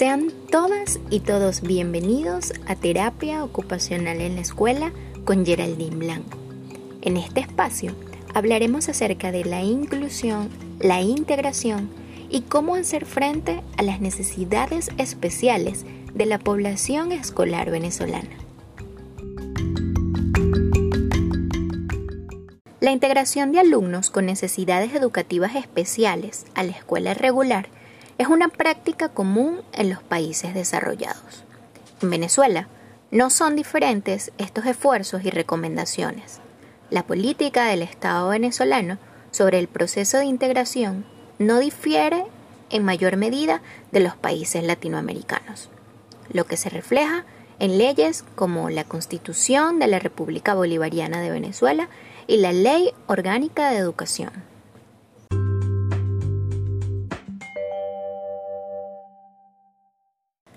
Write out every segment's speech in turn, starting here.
Sean todas y todos bienvenidos a Terapia Ocupacional en la Escuela con Geraldine Blanco. En este espacio hablaremos acerca de la inclusión, la integración y cómo hacer frente a las necesidades especiales de la población escolar venezolana. La integración de alumnos con necesidades educativas especiales a la escuela regular es una práctica común en los países desarrollados. En Venezuela no son diferentes estos esfuerzos y recomendaciones. La política del Estado venezolano sobre el proceso de integración no difiere en mayor medida de los países latinoamericanos, lo que se refleja en leyes como la Constitución de la República Bolivariana de Venezuela y la Ley Orgánica de Educación.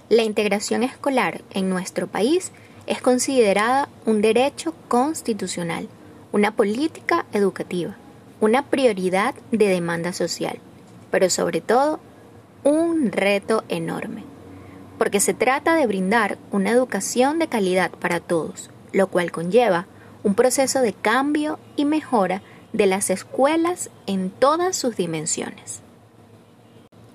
La integración escolar en nuestro país es considerada un derecho constitucional, una política educativa, una prioridad de demanda social, pero sobre todo un reto enorme, porque se trata de brindar una educación de calidad para todos, lo cual conlleva un proceso de cambio y mejora de las escuelas en todas sus dimensiones.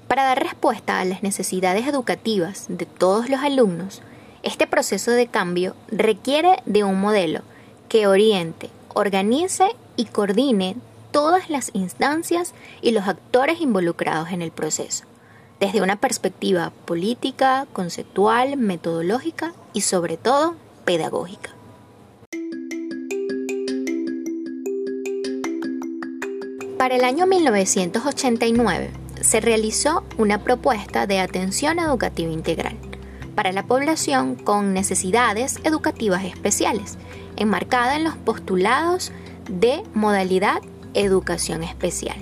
Para dar respuesta a las necesidades educativas de todos los alumnos, este proceso de cambio requiere de un modelo que oriente, organice y coordine todas las instancias y los actores involucrados en el proceso, desde una perspectiva política, conceptual, metodológica y sobre todo pedagógica. Para el año 1989, se realizó una propuesta de atención educativa integral para la población con necesidades educativas especiales, enmarcada en los postulados de modalidad educación especial.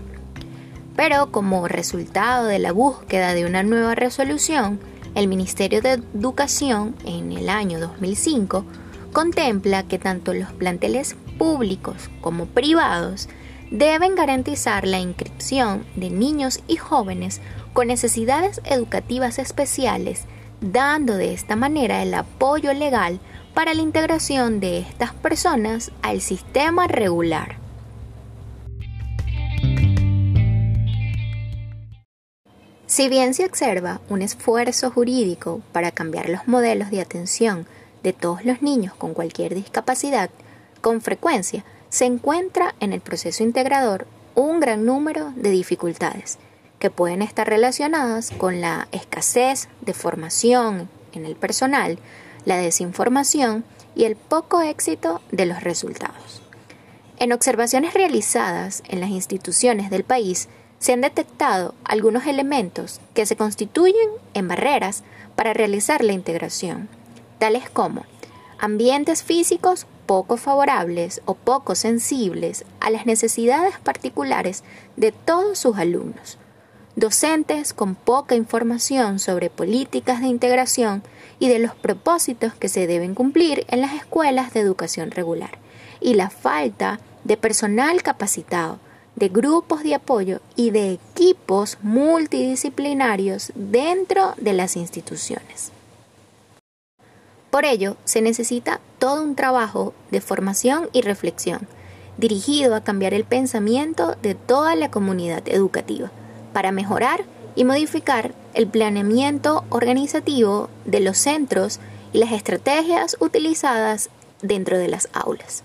Pero como resultado de la búsqueda de una nueva resolución, el Ministerio de Educación en el año 2005 contempla que tanto los planteles públicos como privados deben garantizar la inscripción de niños y jóvenes con necesidades educativas especiales, dando de esta manera el apoyo legal para la integración de estas personas al sistema regular. Si bien se observa un esfuerzo jurídico para cambiar los modelos de atención de todos los niños con cualquier discapacidad, con frecuencia se encuentra en el proceso integrador un gran número de dificultades que pueden estar relacionadas con la escasez de formación en el personal, la desinformación y el poco éxito de los resultados. En observaciones realizadas en las instituciones del país se han detectado algunos elementos que se constituyen en barreras para realizar la integración, tales como ambientes físicos poco favorables o poco sensibles a las necesidades particulares de todos sus alumnos, docentes con poca información sobre políticas de integración y de los propósitos que se deben cumplir en las escuelas de educación regular, y la falta de personal capacitado, de grupos de apoyo y de equipos multidisciplinarios dentro de las instituciones. Por ello, se necesita todo un trabajo de formación y reflexión, dirigido a cambiar el pensamiento de toda la comunidad educativa, para mejorar y modificar el planeamiento organizativo de los centros y las estrategias utilizadas dentro de las aulas.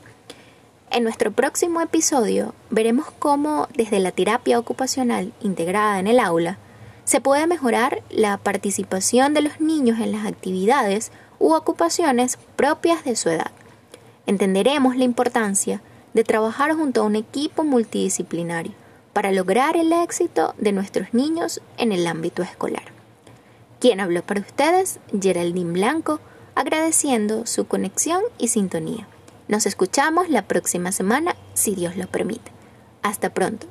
En nuestro próximo episodio veremos cómo desde la terapia ocupacional integrada en el aula se puede mejorar la participación de los niños en las actividades u ocupaciones propias de su edad. Entenderemos la importancia de trabajar junto a un equipo multidisciplinario para lograr el éxito de nuestros niños en el ámbito escolar. Quien habló para ustedes, Geraldine Blanco, agradeciendo su conexión y sintonía. Nos escuchamos la próxima semana, si Dios lo permite. Hasta pronto.